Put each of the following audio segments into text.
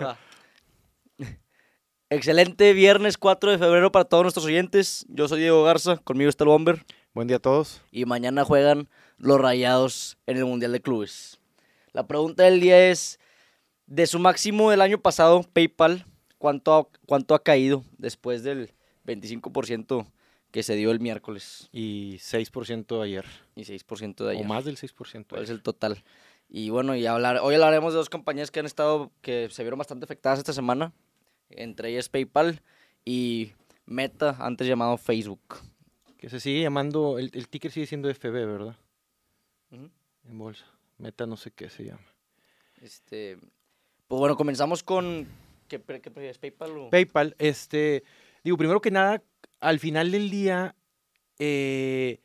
Va. Excelente viernes 4 de febrero para todos nuestros oyentes. Yo soy Diego Garza, conmigo está el Bomber. Buen día a todos. Y mañana juegan los Rayados en el Mundial de Clubes. La pregunta del día es, de su máximo del año pasado, PayPal, ¿cuánto ha, cuánto ha caído después del 25% que se dio el miércoles? Y 6% ayer. Y 6% de ayer. O más del 6%. ¿Cuál es el total? Y bueno, y hablar, hoy hablaremos de dos compañías que han estado, que se vieron bastante afectadas esta semana. Entre ellas PayPal y Meta, antes llamado Facebook. Que se sigue llamando, el, el ticker sigue siendo FB, ¿verdad? En bolsa. Meta no sé qué se llama. Este, pues bueno, comenzamos con, ¿qué, qué prefieres, PayPal o...? PayPal, este, digo, primero que nada, al final del día, eh,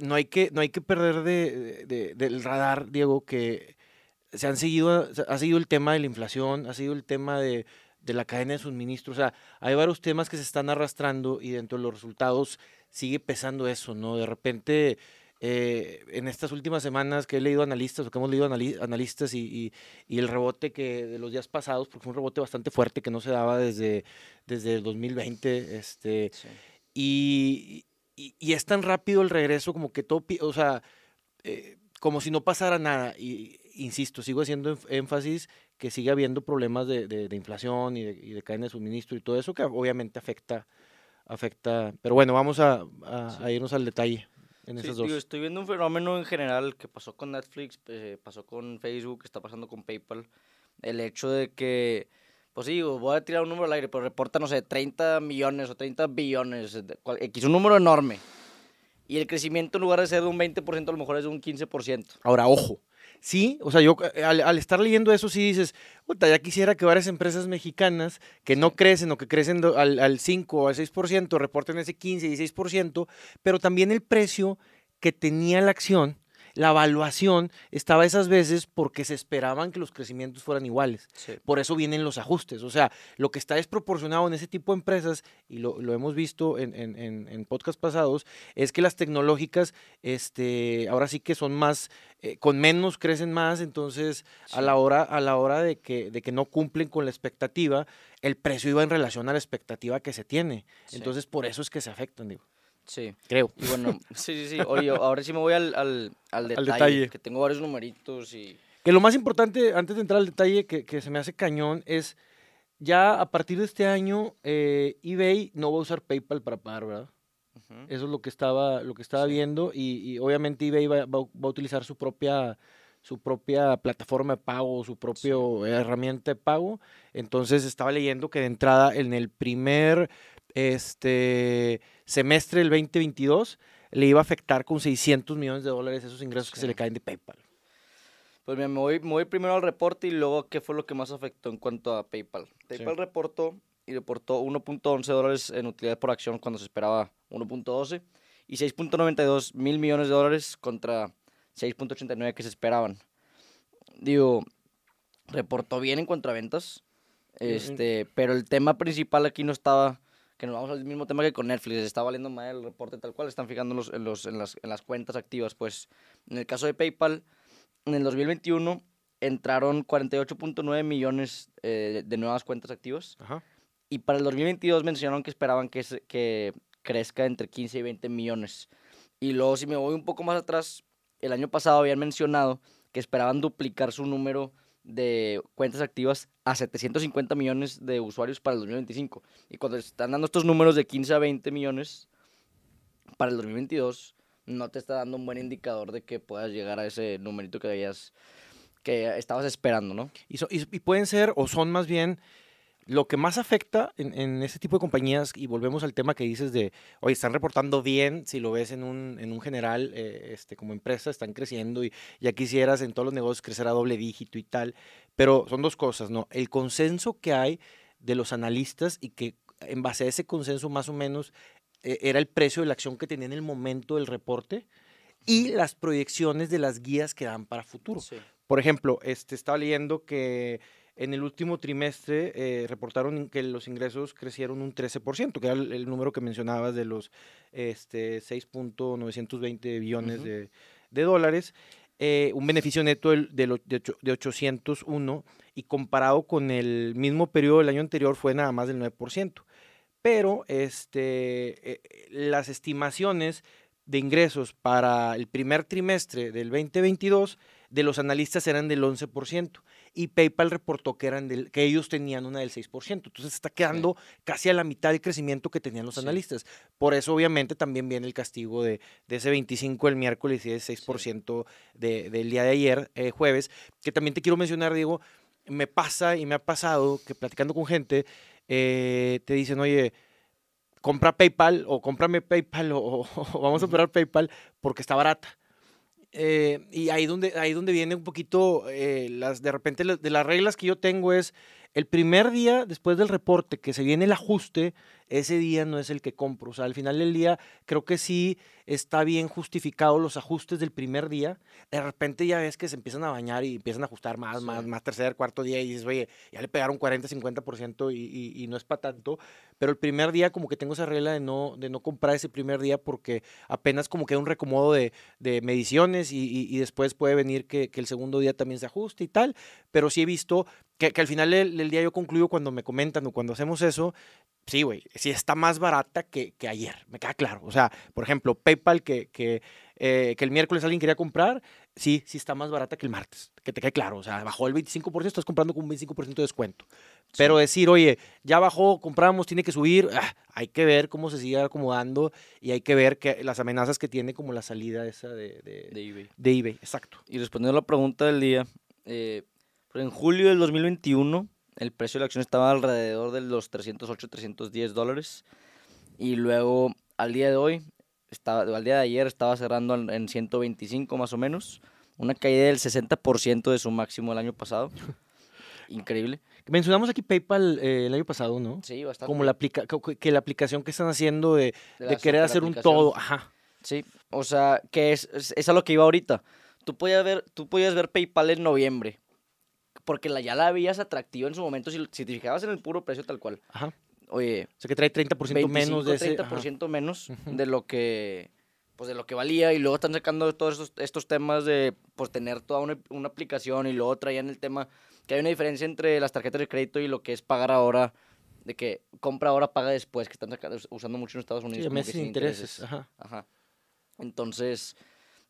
no, hay que, no hay que perder de, de- del radar, Diego, que se han seguido, ha seguido el tema de la inflación, ha sido el tema de, de la cadena de suministro, o sea, hay varios temas que se están arrastrando y dentro de los resultados sigue pesando eso, ¿no? De repente, eh, en estas últimas semanas que he leído analistas o que hemos leído anali- analistas y, y- y el rebote que de los días pasados, porque fue un rebote bastante fuerte que no se daba desde, desde el 2020, este, Sí. y, y- y es tan rápido el regreso como que todo, o sea, eh, como si no pasara nada. Y insisto, sigo haciendo énf- énfasis que sigue habiendo problemas de, de- de inflación y de, y de cadena de suministro y todo eso que obviamente afecta, afecta. Pero bueno, vamos a, a- Sí. a irnos al detalle en Sí, esas digo, dos. estoy viendo un fenómeno en general que pasó con Netflix, eh, pasó con Facebook, está pasando con PayPal. El hecho de que, pues sí, voy a tirar un número al aire, pero reporta, no sé, 30 millones o 30 billones, X, un número enorme. Y el crecimiento en lugar de ser de un 20%, a lo mejor es de un 15%. Ahora, ojo. Sí, o sea, yo eh, al, al estar leyendo eso sí dices, puta, ya quisiera que varias empresas mexicanas que no crecen o que crecen al, al 5 o al 6% reporten ese 15 y 16%, pero también el precio que tenía la acción, la evaluación estaba esas veces porque se esperaban que los crecimientos fueran iguales. Por eso vienen los ajustes. O sea, lo que está desproporcionado en ese tipo de empresas, y lo, lo hemos visto en, en, en, en podcasts pasados, es que las tecnológicas, este, ahora sí que son más, eh, con menos crecen más, entonces a la hora, a la hora de que, de que no cumplen con la expectativa, el precio iba en relación a la expectativa que se tiene. Sí. Entonces, por eso es que se afectan, digo. Sí. Creo. Y bueno, sí, sí, sí. Oye, ahora sí me voy al, al, al detalle, detalle. Que tengo varios numeritos y... Que lo más importante, antes de entrar al detalle, que, que se me hace cañón, es ya a partir de este año, eh, eBay no va a usar PayPal para pagar, ¿verdad? Eso es lo que estaba, lo que estaba Sí. viendo y, y obviamente eBay va, va a- va a utilizar su propia, su propia plataforma de pago, su propia herramienta de pago. Entonces estaba leyendo que de entrada en el primer este, semestre del 2022 le iba a afectar con 600 millones de dólares esos ingresos que se Sí. le caen de PayPal. Pues mira, me voy, me voy primero al reporte y luego a qué fue lo que más afectó en cuanto a PayPal. PayPal reportó y reportó 1.11 dólares en utilidad por acción cuando se esperaba 1.12 y 6.92 mil millones de dólares contra 6.89 que se esperaban. Digo, reportó bien en contraventas, este, pero el tema principal aquí no estaba, que nos vamos al mismo tema que con Netflix, está valiendo mal el reporte tal cual, están fijando los, en, los- en las, en las cuentas activas, pues en el caso de PayPal, en el 2021 entraron 48.9 millones eh, de nuevas cuentas activas Ajá. y para el 2022 mencionaron que esperaban que, se- que crezca entre 15 y 20 millones. Y luego si me voy un poco más atrás, el año pasado habían mencionado que esperaban duplicar su número de cuentas activas a 750 millones de usuarios para el 2025. Y cuando están dando estos números de 15 a 20 millones para el 2022, no te está dando un buen indicador de que puedas llegar a ese numerito que habías que estabas esperando, ¿no? Y, pueden ser, o son más bien, lo que más afecta en, en ese tipo de compañías, y volvemos al tema que dices de, oye, están reportando bien, si lo ves en un, en un general, eh, este, como empresa, están creciendo y ya quisieras en todos los negocios crecer a doble dígito y tal, pero son dos cosas, ¿no? El consenso que hay de los analistas y que en base a ese consenso más o menos eh, era el precio de la acción que tenía en el momento del reporte y las proyecciones de las guías que dan para futuro. Sí. Por ejemplo, este, estaba leyendo que en el último trimestre eh, reportaron que los ingresos crecieron un 13%, que era el, el número que mencionabas de los este, 6.920 billones Ujú. de, de dólares. eh, un beneficio neto de, ocho- de 801 y comparado con el mismo periodo del año anterior fue nada más del 9%. Pero este, eh, las estimaciones de ingresos para el primer trimestre del 2022 de los analistas eran del 11% y PayPal reportó que, eran del, que ellos tenían una del 6%. Entonces está quedando casi a la mitad del crecimiento que tenían los Sí. analistas. Por eso obviamente también viene el castigo de, de ese 25 el miércoles y ese 6% de- del día de ayer, eh, jueves, que también te quiero mencionar, Diego, me pasa y me ha pasado que platicando con gente, eh, te dicen, oye, compra PayPal o cómprame PayPal o, o- o vamos a operar PayPal porque está barata. Eh, y ahí donde, ahí donde viene un poquito eh, las, de repente de las reglas que yo tengo es el primer día después del reporte que se viene el ajuste, ese día no es el que compro. O sea, al final del día creo que sí está bien justificado los ajustes del primer día. De repente ya ves que se empiezan a bañar y empiezan a ajustar más, Sí. más, más tercer, cuarto día y dices, oye, ya le pegaron 40, 50% y, y, y no es para tanto. Pero el primer día como que tengo esa regla de no, de no comprar ese primer día porque apenas como que hay un recomodo de, de mediciones y, y- después puede venir que, que el segundo día también se ajuste y tal. Pero sí he visto que, que al final del, del día yo concluyo cuando me comentan o cuando hacemos eso, sí, güey, sí está más barata que, que ayer, me queda claro. O sea, por ejemplo, PayPal que, que, eh, que el miércoles alguien quería comprar, sí, sí está más barata que el martes, que te quede claro. O sea, bajó el 25%, estás comprando con un 25% de descuento. Pero decir, oye, ya bajó, compramos, tiene que subir, ah, hay que ver cómo se sigue acomodando y hay que ver que las amenazas que tiene como la salida esa de, de, de eBay. de eBay. Exacto. Y respondiendo a la pregunta del día, eh, en julio del 2021 el precio de la acción estaba alrededor de los 308, 310 dólares. Y luego al día de hoy, estaba, al día de ayer estaba cerrando en en 125 más o menos. Una caída del 60% de su máximo el año pasado. Increíble. Mencionamos aquí PayPal eh, el año pasado, ¿no? Sí, bastante. Como la aplica que la aplicación que están haciendo de, De de la querer hacer un todo. Ajá. Sí, o sea, que es, es, es a lo que iba ahorita. Tú podías ver, tú podías ver PayPal en noviembre, porque la, ya la veías atractiva en su momento si, si te fijabas en el puro precio tal cual. Ajá. Oye, O sea que trae 30% 25, menos de ese. ajá. 30% menos Ujú. de lo que pues de lo que valía y luego están sacando todos estos, estos temas de pues tener toda una, una aplicación y luego traían el tema que hay una diferencia entre las tarjetas de crédito y lo que es pagar ahora de que compra ahora paga después que están sacando- usando mucho en Estados Unidos Sí, meses sin sin intereses. Ajá. Ajá. Entonces,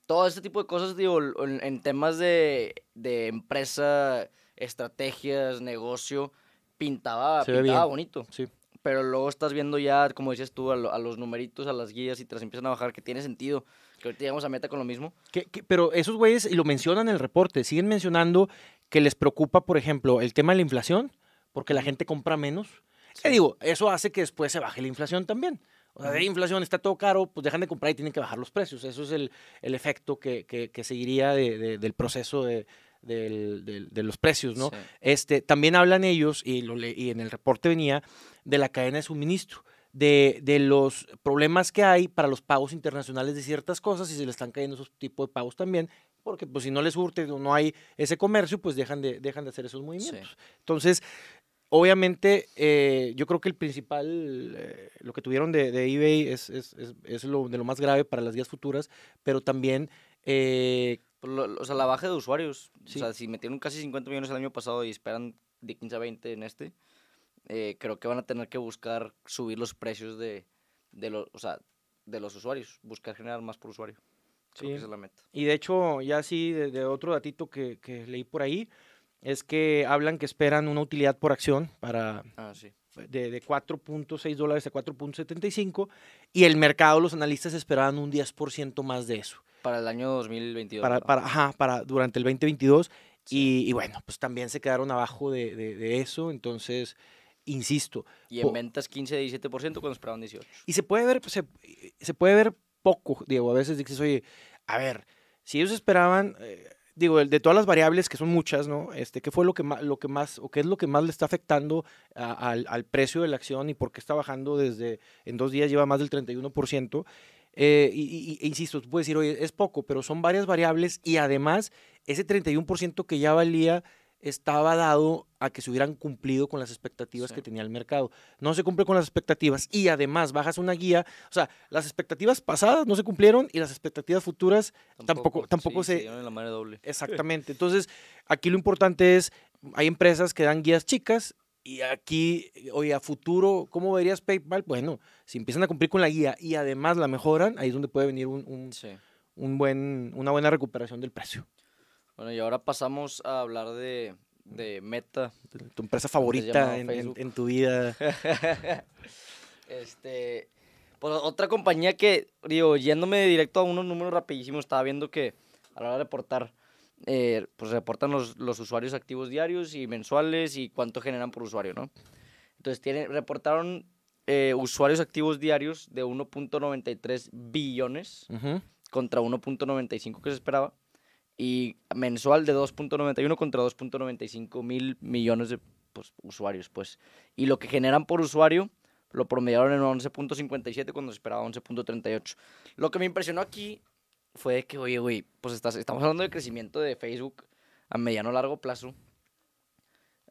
todo este tipo de cosas, digo, en, en temas de, de empresa, estrategias, negocio, pintaba, pintaba bien. bonito. Sí. Pero luego estás viendo ya, como dices tú, a, lo- a los numeritos, a las guías y te las empiezan a bajar, que tiene sentido. Que ahorita llegamos a meta con lo mismo. Que- que- pero esos güeyes, y lo mencionan en el reporte, siguen mencionando que les preocupa, por ejemplo, el tema de la inflación, porque la gente compra menos. Que digo, eso hace que después se baje la inflación también. O sea, de inflación está todo caro, pues dejan de comprar y tienen que bajar los precios. Eso es el, el efecto que, que- que seguiría de- de- del proceso de, del- del- de los precios, ¿no? Sí. Este, también hablan ellos, y, lo le- y en el reporte venía, de la cadena de suministro, de, de los problemas que hay para los pagos internacionales de ciertas cosas y se le están cayendo esos tipos de pagos también, porque pues si no les surte o no hay ese comercio, pues dejan de, dejan de hacer esos movimientos. Entonces, obviamente, eh, yo creo que el principal, eh, lo que tuvieron de, de eBay es, es, es- es lo, de lo más grave para las guías futuras, pero también... eh, lo- lo- o sea, la baja de usuarios. Sí. O sea, si metieron casi 50 millones el año pasado y esperan de 15 a 20 en este, eh, creo que van a tener que buscar subir los precios de, de, los, o sea, de los usuarios. Buscar generar más por usuario. Creo Sí. que esa es la meta. Y de hecho, ya sí, de, de otro datito que, que leí por ahí, es que hablan que esperan una utilidad por acción para Ah, sí. de, de 4.6 dólares a 4.75 y el mercado, los analistas esperaban un 10% más de eso Para el año 2022. para, ¿no? para, ajá, para durante el 2022 Sí. y, y bueno, pues también se quedaron abajo de, de- de eso, entonces, insisto, Y en ventas 15 a 17% cuando esperaban 18. Y se puede ver, pues, se, se puede ver poco, Diego. A veces dices, oye, a ver, si ellos esperaban, eh, digo, de todas las variables, que son muchas, ¿no? Este, ¿qué fue lo que más, lo que más, o qué es lo que más le está afectando a- al, al precio de la acción y por qué está bajando desde, en dos días lleva más del 31%? Eh, y, y- y- insisto, tú puedes decir, oye, es poco, pero son varias variables y además ese 31% que ya valía estaba dado a que se hubieran cumplido con las expectativas Sí. que tenía el mercado. No se cumple con las expectativas y además bajas una guía, o sea, las expectativas pasadas no se cumplieron y las expectativas futuras tampoco, tampoco sí, se... dieron en la madre doble. Exactamente. Entonces, aquí lo importante es, hay empresas que dan guías chicas y aquí, oye, a futuro, ¿cómo verías PayPal? Bueno, si empiezan a cumplir con la guía y además la mejoran, ahí es donde puede venir un, un- Sí. un buen, una buena recuperación del precio. Bueno, y ahora pasamos a hablar de, de Meta. Tu empresa favorita en, en- en tu vida. este, pues otra compañía que, digo, yéndome directo a unos números rapidísimos, estaba viendo que a la hora de reportar, eh, pues reportan los, los usuarios activos diarios y mensuales y cuánto generan por usuario, ¿no? Entonces, tienen, reportaron eh, usuarios activos diarios de 1.93 billones Ujú. contra 1.95 que se esperaba. Y mensual de 2.91 contra 2.95 mil millones de pues, usuarios, pues. Y lo que generan por usuario lo promediaron en 11.57 cuando se esperaba 11.38. Lo que me impresionó aquí fue que, oye, güey, pues estás, estamos hablando de crecimiento de Facebook a mediano largo plazo.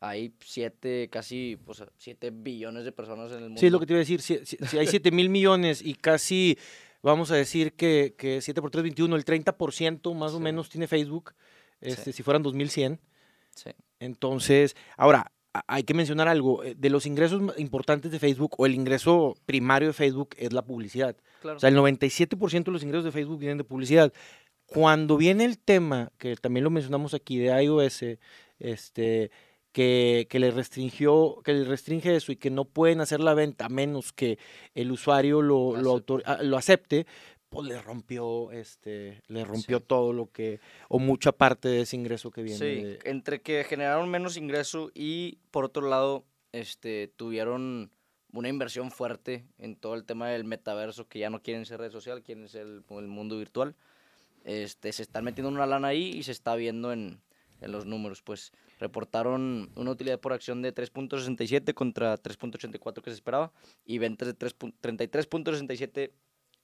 Hay 7, casi, pues, 7 billones de personas en el mundo. Sí, es lo que te iba a decir. Si, si- si hay 7 mil millones y casi, vamos a decir que, que 7 por 3, 21, el 30% más o menos tiene Facebook, este, si fueran 2100. Sí. Entonces, ahora, hay que mencionar algo. eh, De los ingresos importantes de Facebook o el ingreso primario de Facebook es la publicidad. Claro. O sea, el 97% de los ingresos de Facebook vienen de publicidad. Cuando viene el tema, que también lo mencionamos aquí, de iOS, este, que, que le restringió, que le restringe eso y que no pueden hacer la venta a menos que el usuario lo, lo, Acepte. autor- ah, lo acepte, pues le rompió, este, le rompió Sí. todo lo que, o mucha parte de ese ingreso que viene. Sí, de- entre que generaron menos ingreso y por otro lado, este, tuvieron una inversión fuerte en todo el tema del metaverso, que ya no quieren ser red social, quieren ser el, el mundo virtual. Este, se están metiendo una lana ahí y se está viendo en, en los números. Pues reportaron una utilidad por acción de 3.67 contra 3.84 que se esperaba y ventas de 3 pu- 33.67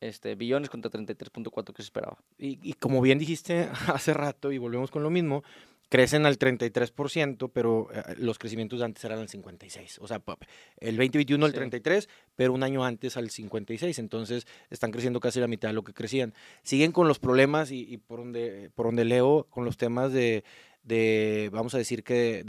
este, billones contra 33.4 que se esperaba. Y, y como bien dijiste hace rato, y volvemos con lo mismo, crecen al 33%, pero eh, los crecimientos de antes eran al 56%. O sea, el 2021 al Sí. 33%, pero un año antes al 56%. Entonces están creciendo casi la mitad de lo que crecían. Siguen con los problemas y, y por, donde, por donde leo, con los temas de, de vamos a decir que de,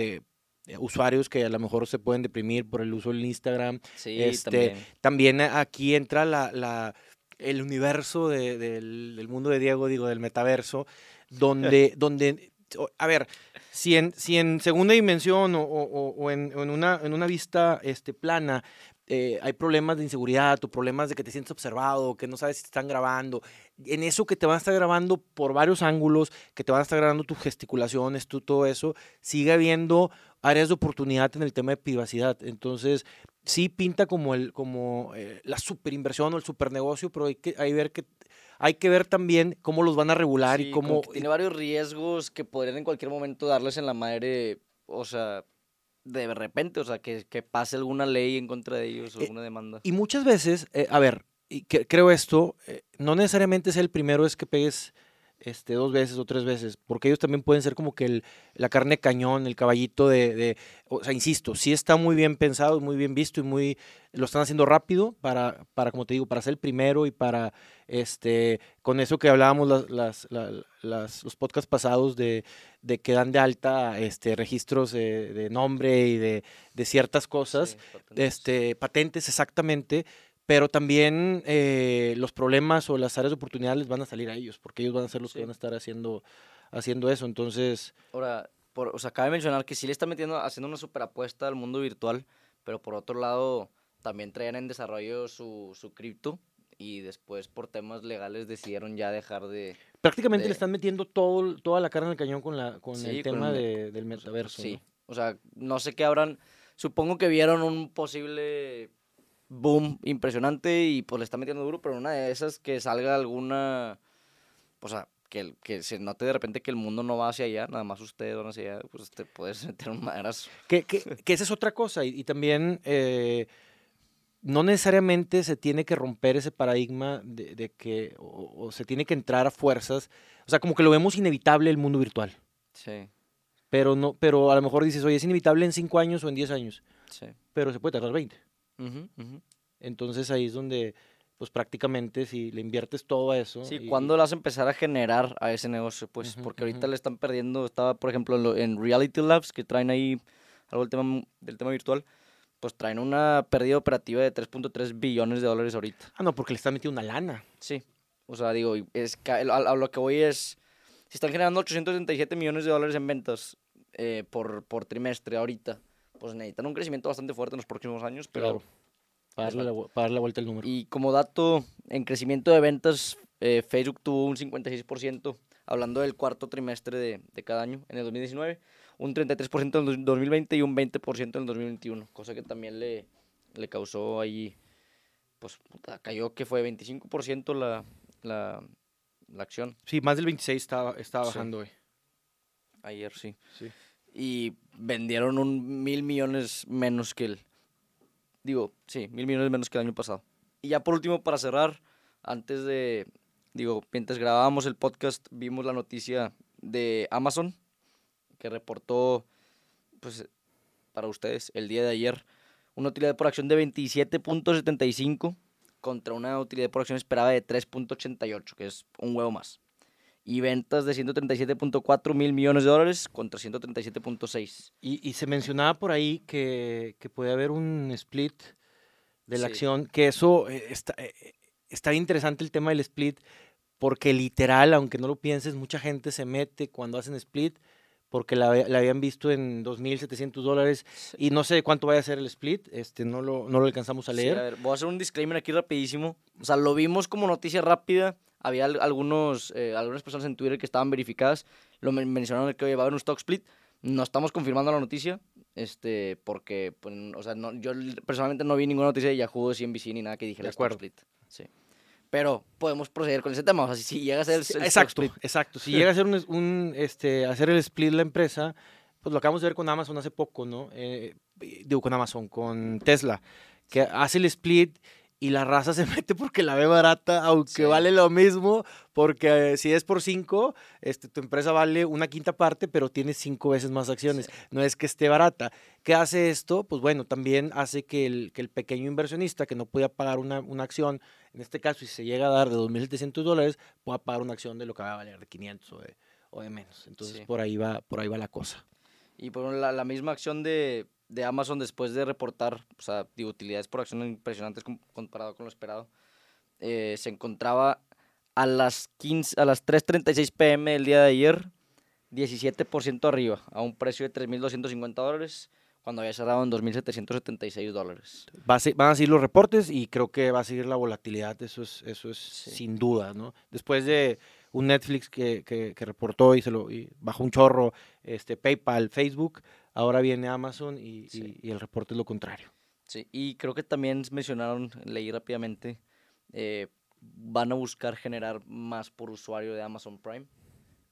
de usuarios que a lo mejor se pueden deprimir por el uso del Instagram, Sí, Este, también. también aquí entra la, la- el universo de- del, del mundo de Diego, digo, del metaverso, donde, donde a ver, si en, si en segunda dimensión o, o- en, en una, en una vista este, plana eh, hay problemas de inseguridad o problemas de que te sientes observado, que no sabes si te están grabando, en eso que te van a estar grabando por varios ángulos, que te van a estar grabando tus gesticulaciones, tú, todo eso, sigue habiendo áreas de oportunidad en el tema de privacidad. Entonces, sí pinta como el como eh, la superinversión o el supernegocio, pero hay que hay ver que hay que ver también cómo los van a regular y Sí, como cómo tiene varios riesgos que podrían en cualquier momento darles en la madre, o sea, de repente, o sea, que, que pase alguna ley en contra de ellos o Eh, alguna demanda. y muchas veces, eh, a ver, y que- creo esto, eh, no necesariamente es el primero es que pegues este, dos veces o tres veces, porque ellos también pueden ser como que el, la carne de cañón, el caballito de, de- o sea, insisto, sí está muy bien pensado, muy bien visto y muy, lo están haciendo rápido para, para como te digo, para ser el primero y para, este, con eso que hablábamos las, las, la- las- los podcasts pasados de, de que dan de alta, este, registros de, de nombre y de, de ciertas cosas, Sí, patentes. este, patentes exactamente, pero también eh, los problemas o las áreas de oportunidad les van a salir a ellos, porque ellos van a ser los que van a estar haciendo, haciendo eso. Entonces, Ahora, por, o sea, cabe mencionar que sí le está metiendo, haciendo una super apuesta al mundo virtual, pero por otro lado, también traían en desarrollo su, su cripto y después por temas legales decidieron ya dejar de... prácticamente De- le están metiendo todo, toda la carne en el cañón con, la, con Sí, el con tema el- de- del metaverso. Sí, ¿no? o sea, no sé qué habrán. Supongo que vieron un posible boom impresionante y pues le está metiendo duro, pero una de esas que salga alguna. O sea, que, se note de repente que el mundo no va hacia allá, nada más ustedes van hacia allá, pues te puedes meter un madrazo. Que, que, que esa es otra cosa. Y, y también eh, no necesariamente se tiene que romper ese paradigma de, de que, o, o se tiene que entrar a fuerzas. O sea, como que lo vemos inevitable el mundo virtual. Sí. Pero, no, pero a lo mejor dices, oye, es inevitable en 5 años o en 10 años. Sí. Pero se puede tardar 20. Ujú, ujú. Entonces ahí es donde, pues prácticamente si le inviertes todo a eso. Sí, y- ¿cuándo le vas a empezar a generar a ese negocio? Pues Ujú, porque ahorita le están perdiendo, estaba por ejemplo en, lo- en Reality Labs, que traen ahí algo del tema, del tema virtual, pues traen una pérdida operativa de 3.3 billones de dólares ahorita. Ah, no, porque le están metiendo una lana. Sí, o sea, digo, es, a, a lo que voy es, si están generando 837 millones de dólares en ventas eh, por, por trimestre ahorita, pues necesitan un crecimiento bastante fuerte en los próximos años, pero... Claro. Para darle, la, para darle la vuelta al número. Y como dato, en crecimiento de ventas, eh, Facebook tuvo un 56%, hablando del cuarto trimestre de, de cada año, en el 2019, un 33% en el 2020 y un 20% en el 2021, cosa que también le, le causó ahí, pues puta, cayó que fue 25% la, la, la acción Sí, más del 26 estaba, estaba Sí. bajando hoy. ayer, sí. Sí. Y vendieron un mil millones menos que el, digo, sí, mil millones menos que el año pasado. Y ya por último, para cerrar, antes de, digo, mientras grabábamos el podcast, vimos la noticia de Amazon, que reportó, pues, para ustedes, el día de ayer, una utilidad por acción de 27.75 contra una utilidad por acción esperada de 3.88, que es un huevo más. Y ventas de 137.4 mil millones de dólares contra 137.6. Y, y se mencionaba por ahí que, que puede haber un split de la Sí. acción, que eso eh, está, eh, eh, está interesante el tema del split, porque literal, aunque no lo pienses, mucha gente se mete cuando hacen split, porque la, la habían visto en 2.700 dólares, y no sé cuánto vaya a ser el split, este, no, lo, no lo alcanzamos a Sí, leer. a ver, voy a hacer un disclaimer aquí rapidísimo. O sea, lo vimos como noticia rápida. Había al- algunos, eh, algunas personas en Twitter que estaban verificadas. Lo men- mencionaron que va a haber un stock split. No estamos confirmando la noticia. Este, porque, pues, o sea, no, yo personalmente no vi ninguna noticia de Yahoo, CNBC ni nada que dijera De stock split. Sí. Pero podemos proceder con ese tema. O sea, si, si llega a ser el, el exacto, split. exacto. Si llega a ser un, un, este, hacer el split la empresa, pues lo acabamos de ver con Amazon hace poco, ¿no? Eh, digo, con Amazon, con Tesla, que hace el split y la raza se mete porque la ve barata, aunque Sí. vale lo mismo, porque eh, si es por cinco, este, tu empresa vale una quinta parte, pero tiene cinco veces más acciones. Sí. No es que esté barata. ¿Qué hace esto? Pues bueno, también hace que el, que el pequeño inversionista que no podía pagar una, una acción, en este caso, si se llega a dar de 2.700 dólares, pueda pagar una acción de lo que va a valer de 500 o de, o de menos. Entonces, Sí. por, ahí va, por ahí va la cosa. Y por la misma acción de, de Amazon después de reportar, o sea, digo, utilidades por acción impresionantes com- comparado con lo esperado, eh, se encontraba a las 15, a las 3.36 pm del día de ayer, 17% arriba, a un precio de 3.250 dólares, cuando había cerrado en 2.776 dólares. Va a se- van a seguir los reportes y creo que va a seguir la volatilidad, eso es, eso es Sí. sin duda, ¿no? Después de un Netflix que, que- que reportó y se lo y bajó un chorro, este PayPal, Facebook, ahora viene Amazon y, Sí. y- y el reporte es lo contrario. Sí, y creo que también mencionaron, leí rápidamente, eh, van a buscar generar más por usuario de Amazon Prime,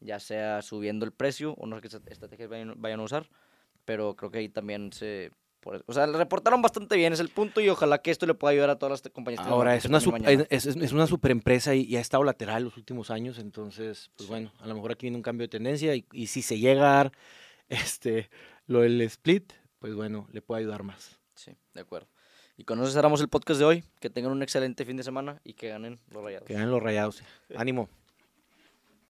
ya sea subiendo el precio o no sé qué estra- estrategias vayan, vayan a usar, pero creo que ahí también se... o sea, le reportaron bastante bien, es el punto, y ojalá que esto le pueda ayudar a todas las compañías. Ahora, es una, es, es- es una super empresa y, y ha estado lateral los últimos años, entonces, pues Sí. bueno, a lo mejor aquí viene un cambio de tendencia y, y si se llega a dar este, lo del split, pues bueno, le puede ayudar más. Sí, de acuerdo. Y con eso cerramos el podcast de hoy. Que tengan un excelente fin de semana y que ganen los rayados. Que ganen los rayados. Ánimo.